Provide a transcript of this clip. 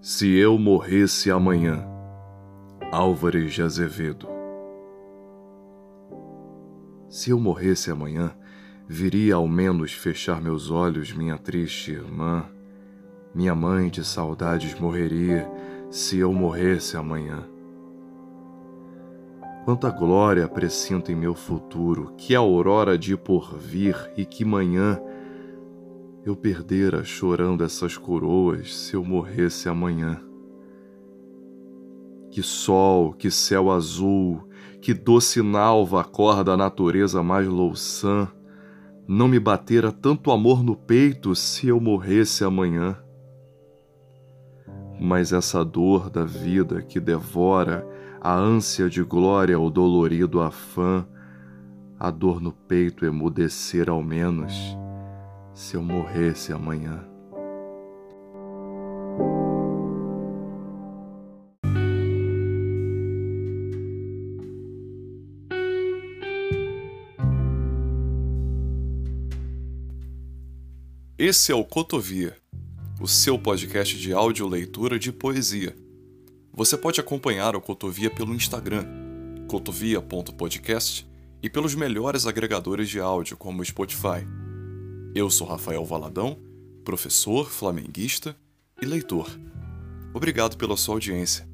Se eu morresse amanhã, Álvares de Azevedo. Se eu morresse amanhã, viria ao menos fechar meus olhos minha triste irmã. Minha mãe de saudades morreria se eu morresse amanhã. Quanta glória presinto em meu futuro, que aurora de porvir e que manhã eu perdera chorando essas coroas se eu morresse amanhã. Que sol, que céu azul, que doce nalva acorda a natureza mais louçã, não me batera tanto amor no peito se eu morresse amanhã. Mas essa dor da vida que devora a ânsia de glória, o dolorido afã, a dor no peito emudecer ao menos, se eu morresse amanhã. Esse é o Cotovia, o seu podcast de áudio leitura de poesia você pode acompanhar o Cotovia pelo Instagram, cotovia.podcast, e pelos melhores agregadores de áudio, como o Spotify. Eu sou Rafael Valadão, professor, flamenguista e leitor. Obrigado pela sua audiência.